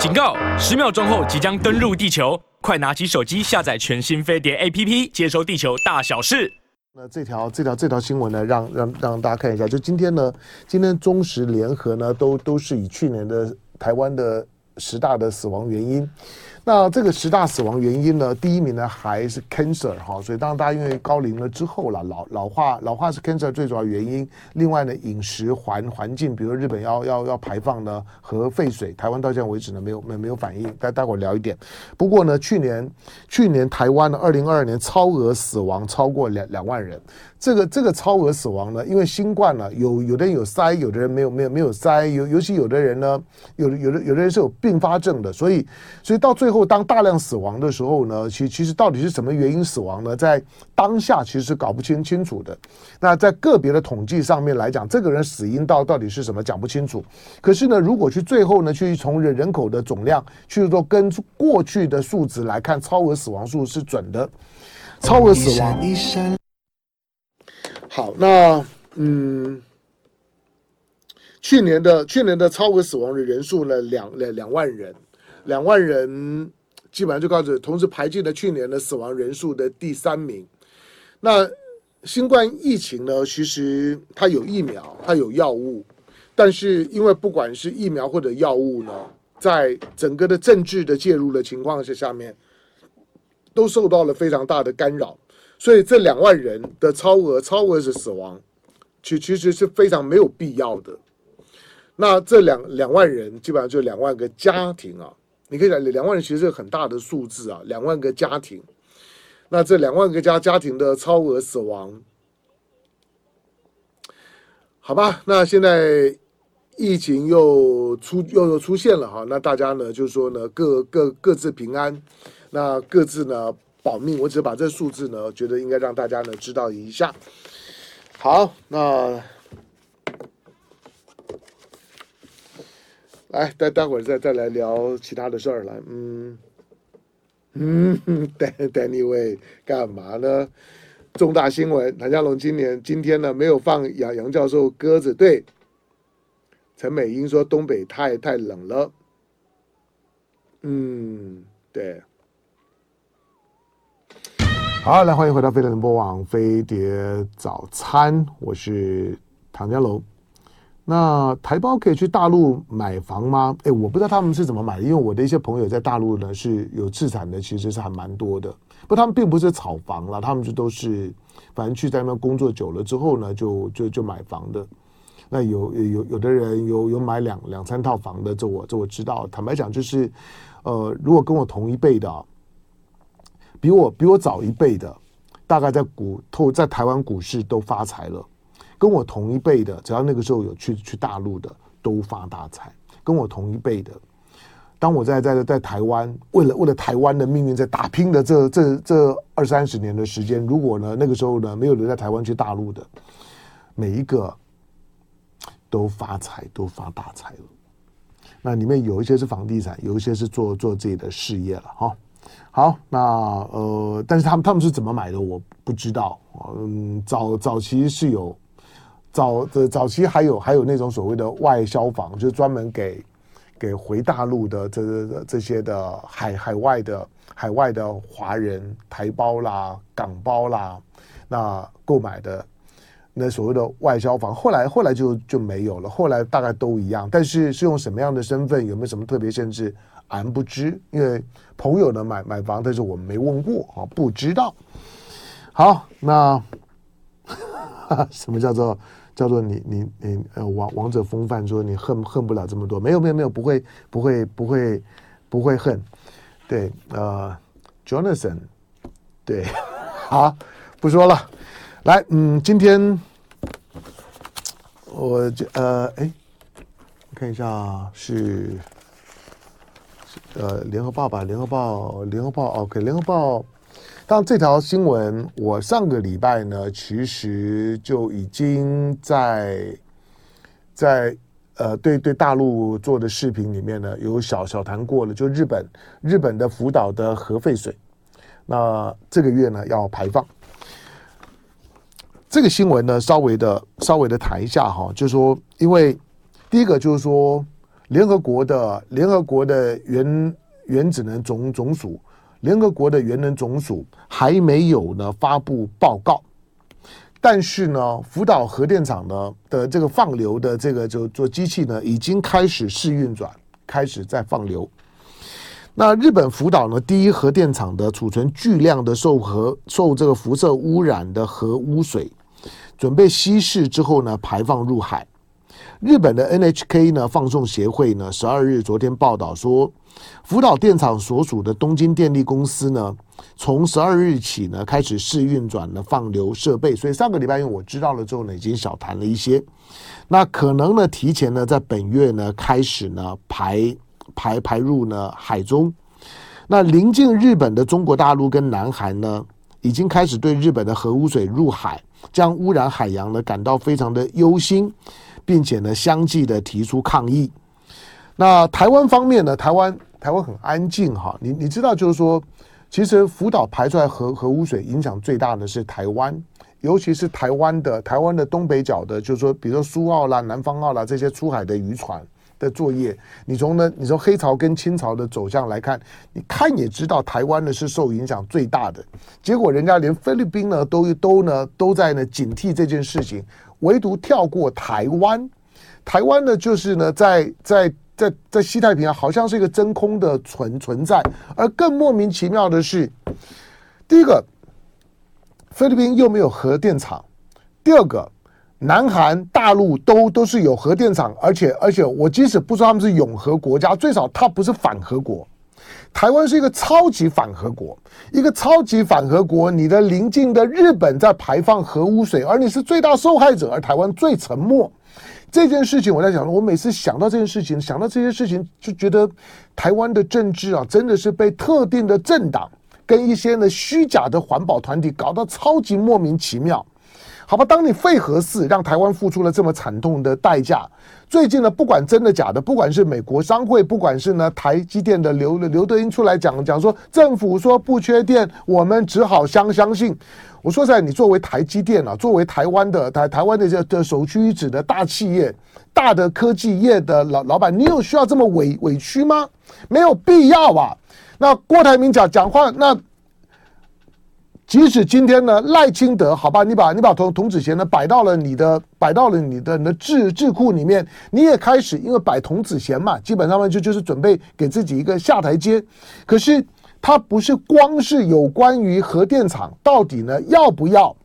警告！十秒钟后即将登陆地球，快拿起手机下载全新飞碟 APP，接收地球大小事。那这条这条这条新闻呢，让让让大家看一下。就今天呢，今天中时联合呢，都都是以去年的台湾的十大的死亡原因。那这个十大死亡原因呢，第一名呢还是 cancer 哈，所以当大家因为高龄了之后了，老老化老化是 cancer 最主要原因。另外呢，饮食环环境，比如日本要要要排放呢核废水，台湾到现在为止呢没有没没有反应。待待会儿聊一点。不过呢，去年去年台湾的二零二二年超额死亡超过两两万人。这个这个超额死亡呢，因为新冠呢，有有的人有塞，有的人没有没有没有塞，尤尤其有的人呢，有有的有的人是有并发症的，所以所以到最后当大量死亡的时候呢，其其实到底是什么原因死亡呢？在当下其实是搞不清清楚的。那在个别的统计上面来讲，这个人死因到到底是什么讲不清楚。可是呢，如果去最后呢，去从人人口的总量去做跟过去的数值来看，超额死亡数是准的，超额死亡。好，那嗯，去年的去年的超额死亡的人数呢，两两两万人，两万人基本上就告诉，同时排进了去年的死亡人数的第三名。那新冠疫情呢，其实它有疫苗，它有药物，但是因为不管是疫苗或者药物呢，在整个的政治的介入的情况下下面，都受到了非常大的干扰。所以这两万人的超额超额是死亡，其其实是非常没有必要的。那这两两万人基本上就两万个家庭啊，你可以讲两万人其实是很大的数字啊，两万个家庭。那这两万个家家庭的超额死亡，好吧？那现在疫情又出又又出现了哈，那大家呢就是说呢各各各自平安，那各自呢。保命，我只是把这数字呢，觉得应该让大家呢知道一下。好，那来待待会儿再再来聊其他的事儿来。嗯嗯 dannyway 干嘛呢？重大新闻，唐家龙今年今天呢没有放杨杨教授鸽子。对，陈美英说东北太太冷了。嗯，对。好，来欢迎回到飞碟联播网飞碟早餐，我是唐家龙。那台胞可以去大陆买房吗？哎，我不知道他们是怎么买的，因为我的一些朋友在大陆呢是有资产的，其实是还蛮多的。不，他们并不是炒房了，他们就都是反正去在那边工作久了之后呢，就就就买房的。那有有有的人有有买两两三套房的，这我这我知道。坦白讲，就是呃，如果跟我同一辈的。比我比我早一辈的，大概在股透在台湾股市都发财了。跟我同一辈的，只要那个时候有去去大陆的，都发大财。跟我同一辈的，当我在在在台湾，为了为了台湾的命运在打拼的这这这二三十年的时间，如果呢那个时候呢没有留在台湾去大陆的，每一个都发财，都发大财了。那里面有一些是房地产，有一些是做做自己的事业了哈。好，那呃，但是他们他们是怎么买的，我不知道。嗯，早早期是有早的早期还有还有那种所谓的外销房，就是专门给给回大陆的这这这些的海海外的海外的华人台胞啦、港胞啦，那购买的那所谓的外销房，后来后来就就没有了，后来大概都一样，但是是用什么样的身份，有没有什么特别限制？俺不知，因为朋友呢买买房，但是我们没问过啊，不知道。好，那 什么叫做叫做你你你呃王王者风范说你恨恨不了这么多？没有没有没有，不会不会不会不会恨。对，呃，Jonathan，对，好，不说了。来，嗯，今天我就呃哎，看一下是。呃，联合报吧，联合报，联合报，OK，联合报。当然，这条新闻我上个礼拜呢，其实就已经在在呃，对对大陆做的视频里面呢，有小小谈过了。就日本日本的福岛的核废水，那这个月呢要排放。这个新闻呢，稍微的稍微的谈一下哈，就是说，因为第一个就是说。联合国的联合国的原原子能总总署，联合国的原能总署还没有呢发布报告，但是呢，福岛核电厂呢的这个放流的这个就做机器呢已经开始试运转，开始在放流。那日本福岛呢第一核电厂的储存巨量的受核受这个辐射污染的核污水，准备稀释之后呢排放入海。日本的 NHK 呢放送协会呢十二日昨天报道说，福岛电厂所属的东京电力公司呢，从十二日起呢开始试运转的放流设备，所以上个礼拜因为我知道了之后呢，已经小谈了一些，那可能呢提前呢在本月呢开始呢排排排入呢海中，那临近日本的中国大陆跟南韩呢，已经开始对日本的核污水入海将污染海洋呢感到非常的忧心。并且呢，相继的提出抗议。那台湾方面呢？台湾台湾很安静哈。你你知道，就是说，其实福岛排出来核核污水影响最大的是台湾，尤其是台湾的台湾的东北角的，就是说，比如说苏澳啦、南方澳啦这些出海的渔船的作业。你从呢，你从黑潮跟清潮的走向来看，你看也知道，台湾呢是受影响最大的。结果人家连菲律宾呢都都呢都在呢警惕这件事情。唯独跳过台湾，台湾呢，就是呢，在在在在西太平洋，好像是一个真空的存存在。而更莫名其妙的是，第一个，菲律宾又没有核电厂；第二个，南韩、大陆都都是有核电厂，而且而且，我即使不说他们是永核国家，最少它不是反核国。台湾是一个超级反核国，一个超级反核国。你的邻近的日本在排放核污水，而你是最大受害者，而台湾最沉默。这件事情，我在想，我每次想到这件事情，想到这些事情，就觉得台湾的政治啊，真的是被特定的政党跟一些呢虚假的环保团体搞到超级莫名其妙。好吧，当你废核四让台湾付出了这么惨痛的代价，最近呢，不管真的假的，不管是美国商会，不管是呢台积电的刘刘德英出来讲讲说，政府说不缺电，我们只好相相信。我说实在，你作为台积电啊，作为台湾的台台湾的这的首屈一指的大企业、大的科技业的老老板，你有需要这么委委屈吗？没有必要吧。那郭台铭讲讲话那。即使今天呢，赖清德，好吧，你把你把童童子贤呢摆到了你的摆到了你的你的智智库里面，你也开始因为摆童子贤嘛，基本上呢就就是准备给自己一个下台阶。可是它不是光是有关于核电厂到底呢要不要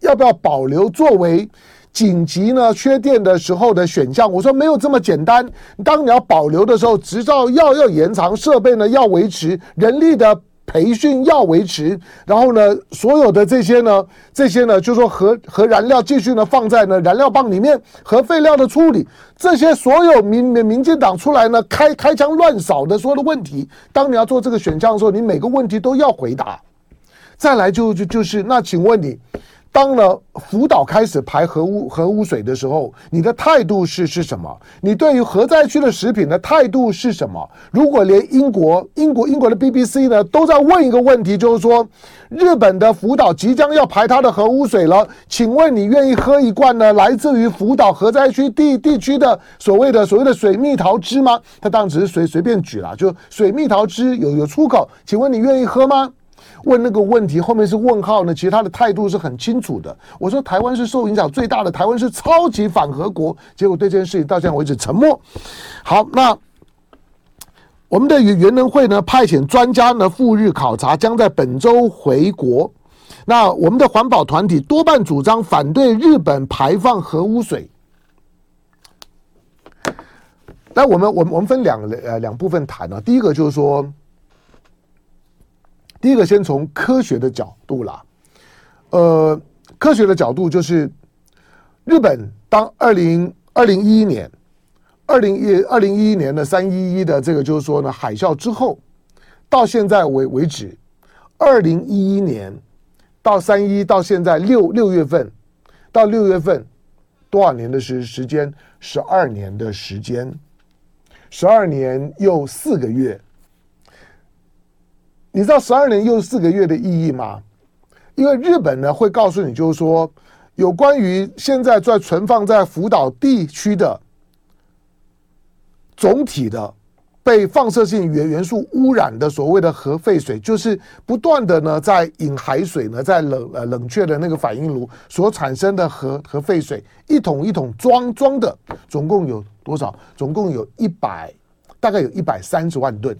要不要保留作为紧急呢缺电的时候的选项？我说没有这么简单。当你要保留的时候，执照要要延长，设备呢要维持，人力的。培训要维持，然后呢，所有的这些呢，这些呢，就是说核核燃料继续呢放在呢燃料棒里面，核废料的处理，这些所有民民民进党出来呢开开枪乱扫的所有的问题，当你要做这个选项的时候，你每个问题都要回答。再来就就就是，那请问你。当了福岛开始排核污核污水的时候，你的态度是是什么？你对于核灾区的食品的态度是什么？如果连英国英国英国的 BBC 呢都在问一个问题，就是说日本的福岛即将要排它的核污水了，请问你愿意喝一罐呢来自于福岛核灾区地地区的所谓的所谓的水蜜桃汁吗？他当然只是随随便举了，就水蜜桃汁有有出口，请问你愿意喝吗？问那个问题后面是问号呢？其实他的态度是很清楚的。我说台湾是受影响最大的，台湾是超级反核国，结果对这件事情到现在为止沉默。好，那我们的原能会呢派遣专家呢赴日考察，将在本周回国。那我们的环保团体多半主张反对日本排放核污水。那我们我们我们分两呃两部分谈啊，第一个就是说。第一个，先从科学的角度啦，呃，科学的角度就是，日本当二零二零一一年，二零一二零一一年的三一一的这个就是说呢海啸之后，到现在为为止，二零一一年到三一到现在六六月份到六月份多少年的时时间？十二年的时间，十二年又四个月。你知道十二年又四个月的意义吗？因为日本呢会告诉你，就是说有关于现在在存放在福岛地区的总体的被放射性元元素污染的所谓的核废水，就是不断的呢在引海水呢在冷呃冷却的那个反应炉所产生的核核废水，一桶一桶装装的，总共有多少？总共有一百，大概有一百三十万吨，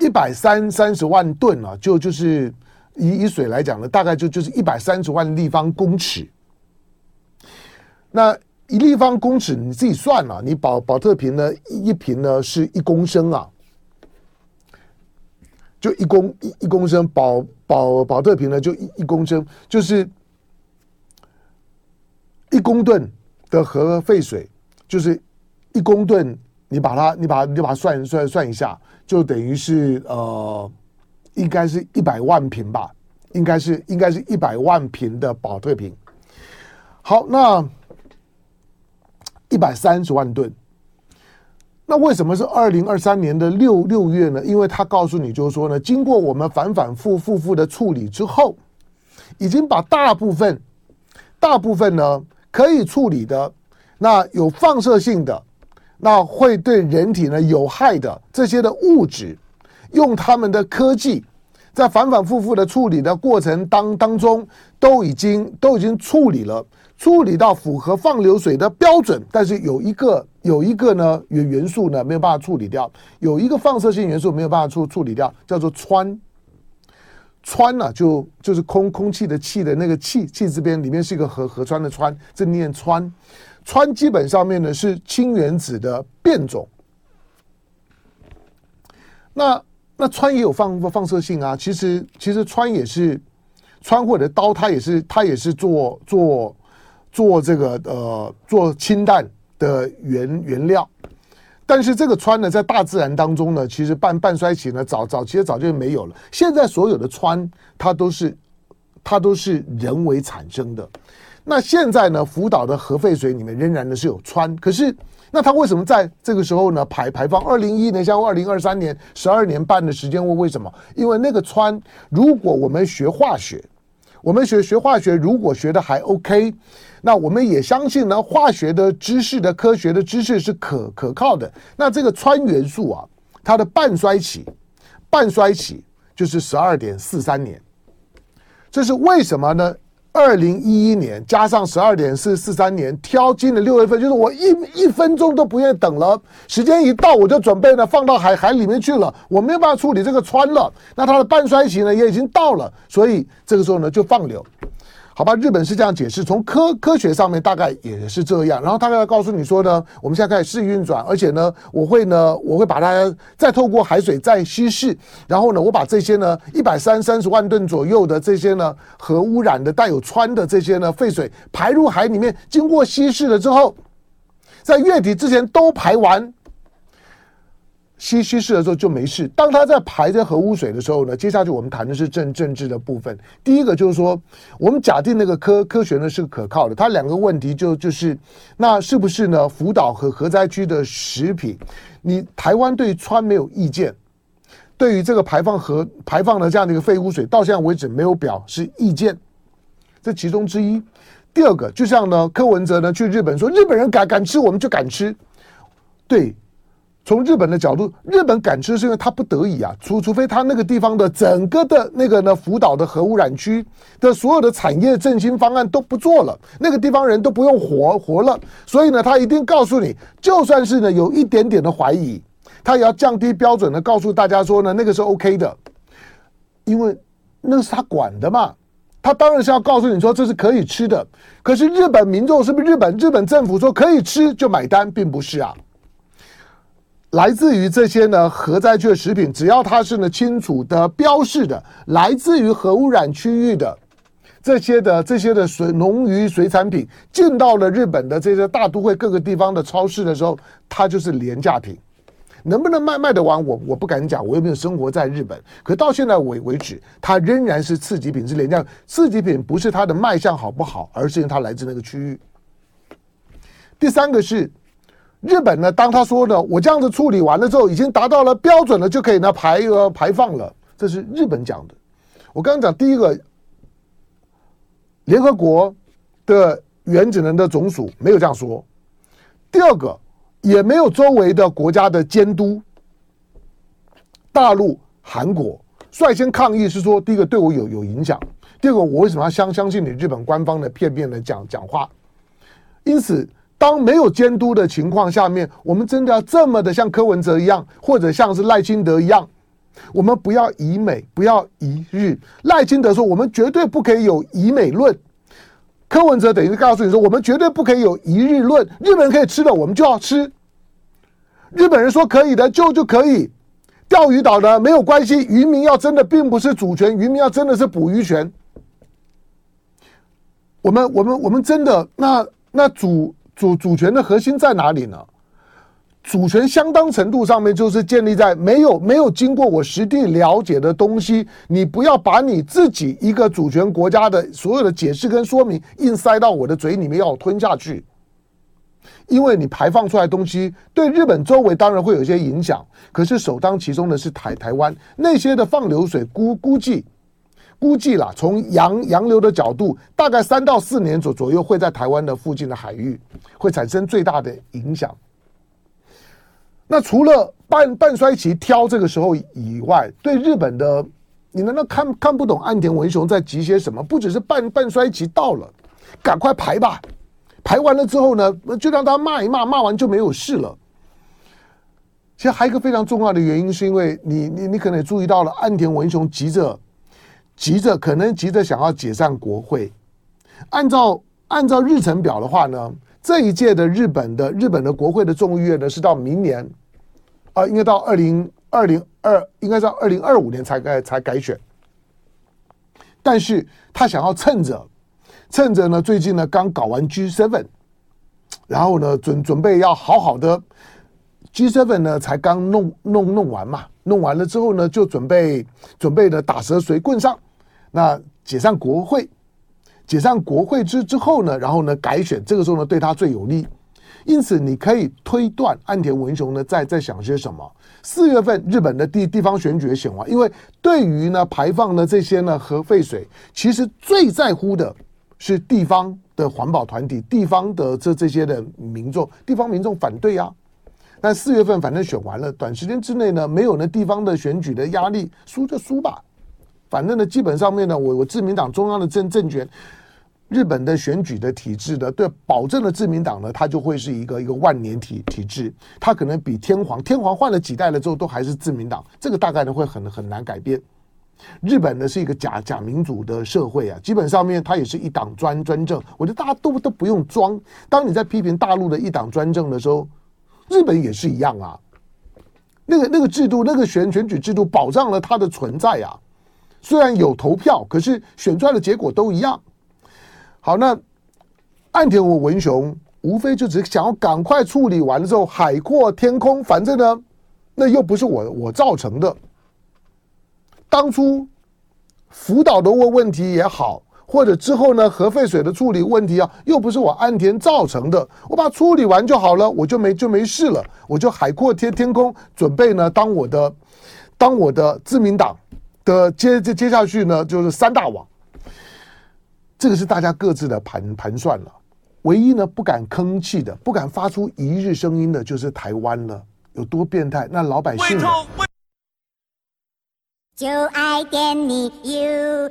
一百三三十万吨啊，就就是以以水来讲呢，大概就就是一百三十万立方公尺，那。一立方公尺，你自己算了，你保保特瓶呢，一瓶呢是一公升啊，就一公一一公升，保保保特瓶呢就一一公升，就是一公吨的核废水，就是一公吨，你把它你把你就把它算算算一下，就等于是呃，应该是一百万瓶吧，应该是应该是一百万瓶的保特瓶。好，那。一百三十万吨，那为什么是二零二三年的六六月呢？因为他告诉你，就是说呢，经过我们反反复复复的处理之后，已经把大部分、大部分呢可以处理的，那有放射性的，那会对人体呢有害的这些的物质，用他们的科技，在反反复复的处理的过程当当中，都已经都已经处理了。处理到符合放流水的标准，但是有一个有一个呢元元素呢没有办法处理掉，有一个放射性元素没有办法处处理掉，叫做氚。氚呢、就就是空空气的气的那个气气字边里面是一个河河川的川，这念川。氚基本上面呢是氢原子的变种。那那氚也有放放射性啊，其实其实氚也是氚或者刀，它也是它也是做做。做这个呃，做氢弹的原原料，但是这个氚呢，在大自然当中呢，其实半半衰期呢，早早其实早就没有了。现在所有的氚，它都是它都是人为产生的。那现在呢，福岛的核废水里面仍然呢是有氚，可是那它为什么在这个时候呢排排放？二零一一年，像二零二三年十二年半的时间，问为什么？因为那个氚，如果我们学化学，我们学学化学，如果学的还 OK。那我们也相信呢，化学的知识的科学的知识是可可靠的。那这个氚元素啊，它的半衰期，半衰期就是十二点四三年。这是为什么呢？二零一一年加上十二点四四三年，挑进了六月份，就是我一一分钟都不愿意等了，时间一到我就准备呢放到海海里面去了，我没有办法处理这个船了。那它的半衰期呢也已经到了，所以这个时候呢就放流。好吧，日本是这样解释，从科科学上面大概也是这样。然后他要告诉你说呢，我们现在开始试运转，而且呢，我会呢，我会把它再透过海水再稀释，然后呢，我把这些呢一百三三十万吨左右的这些呢核污染的带有氚的这些呢废水排入海里面，经过稀释了之后，在月底之前都排完。稀稀释的时候就没事。当他在排这核污水的时候呢，接下去我们谈的是政政治的部分。第一个就是说，我们假定那个科科学呢是可靠的。它两个问题就就是，那是不是呢？福岛和核灾区的食品，你台湾对氚没有意见，对于这个排放核排放的这样的一个废污水，到现在为止没有表示意见，这其中之一。第二个，就像呢柯文哲呢去日本说，日本人敢敢吃，我们就敢吃，对。从日本的角度，日本敢吃是因为他不得已啊，除除非他那个地方的整个的那个呢福岛的核污染区的所有的产业振兴方案都不做了，那个地方人都不用活活了，所以呢，他一定告诉你，就算是呢有一点点的怀疑，他也要降低标准的告诉大家说呢，那个是 OK 的，因为那是他管的嘛，他当然是要告诉你说这是可以吃的，可是日本民众是不是日本日本政府说可以吃就买单，并不是啊。来自于这些呢核灾区的食品，只要它是呢清楚的标示的，来自于核污染区域的这些的这些的水农渔水产品进到了日本的这些大都会各个地方的超市的时候，它就是廉价品。能不能卖卖得完，我我不敢讲，我又没有生活在日本。可到现在为为止，它仍然是次级品，是廉价。次级品不是它的卖相好不好，而是因为它来自那个区域。第三个是。日本呢，当他说的我这样子处理完了之后，已经达到了标准了，就可以呢排呃排放了。这是日本讲的。我刚刚讲第一个，联合国的原子能的总署没有这样说。第二个，也没有周围的国家的监督。大陆、韩国率先抗议，是说第一个对我有有影响，第二个我为什么要相相信你日本官方的片面的讲讲话？因此，当没有监督的情况下面，我们真的要这么的像柯文哲一样，或者像是赖清德一样，我们不要以美，不要以日。赖清德说，我们绝对不可以有以美论。柯文哲等于告诉你说，我们绝对不可以有一日论，日本人可以吃的，我们就要吃。日本人说可以的，就就可以。钓鱼岛呢，没有关系，渔民要争的并不是主权，渔民要争的是捕鱼权。我们我们我们真的，那那主主主权的核心在哪里呢？主权相当程度上面就是建立在没有没有经过我实地了解的东西，你不要把你自己一个主权国家的所有的解释跟说明硬塞到我的嘴里面要我吞下去，因为你排放出来东西对日本周围当然会有一些影响，可是首当其冲的是台台湾那些的放流水估估计估计啦，从洋洋流的角度，大概三到四年左左右会在台湾的附近的海域会产生最大的影响。那除了半半衰期挑这个时候以外，对日本的，你难道看看不懂岸田文雄在急些什么？不只是半半衰期到了，赶快排吧，排完了之后呢，就让他骂一骂，骂完就没有事了。其实还有一个非常重要的原因，是因为你你你可能也注意到了，岸田文雄急着急着，可能急着想要解散国会。按照按照日程表的话呢，这一届的日本的日本的国会的众议院呢，是到明年。啊，应该到二零二零二，应该到二零二五年才改才改选。但是他想要趁着趁着呢，最近呢刚搞完 G7，然后呢准准备要好好的 G7 呢才刚弄弄弄完嘛，弄完了之后呢就准备准备的打蛇随棍上，那解散国会，解散国会之之后呢，然后呢改选，这个时候呢对他最有利。因此，你可以推断岸田文雄呢在在想些什么。四月份日本的地地方选举选完，因为对于呢排放的这些呢核废水，其实最在乎的是地方的环保团体、地方的这这些的民众，地方民众反对啊。但四月份反正选完了，短时间之内呢没有呢地方的选举的压力，输就输吧。反正呢基本上面呢，我我自民党中央的政政权。日本的选举的体制呢，对保证了自民党呢，它就会是一个一个万年体体制，它可能比天皇天皇换了几代了之后都还是自民党，这个大概呢会很很难改变。日本呢是一个假假民主的社会啊，基本上面它也是一党专专政，我觉得大家都都不用装。当你在批评大陆的一党专政的时候，日本也是一样啊，那个那个制度那个选选举制度保障了它的存在啊，虽然有投票，可是选出来的结果都一样。好，那岸田文雄无非就只是想要赶快处理完了之后海阔天空，反正呢，那又不是我我造成的。当初福岛的问问题也好，或者之后呢核废水的处理问题啊，又不是我岸田造成的，我把处理完就好了，我就没就没事了，我就海阔天天空，准备呢当我的当我的自民党的接接接下去呢就是三大网。这个是大家各自的盘盘算了，唯一呢不敢吭气的、不敢发出一日声音的，就是台湾了。有多变态？那老百姓呢？就爱点你 UFO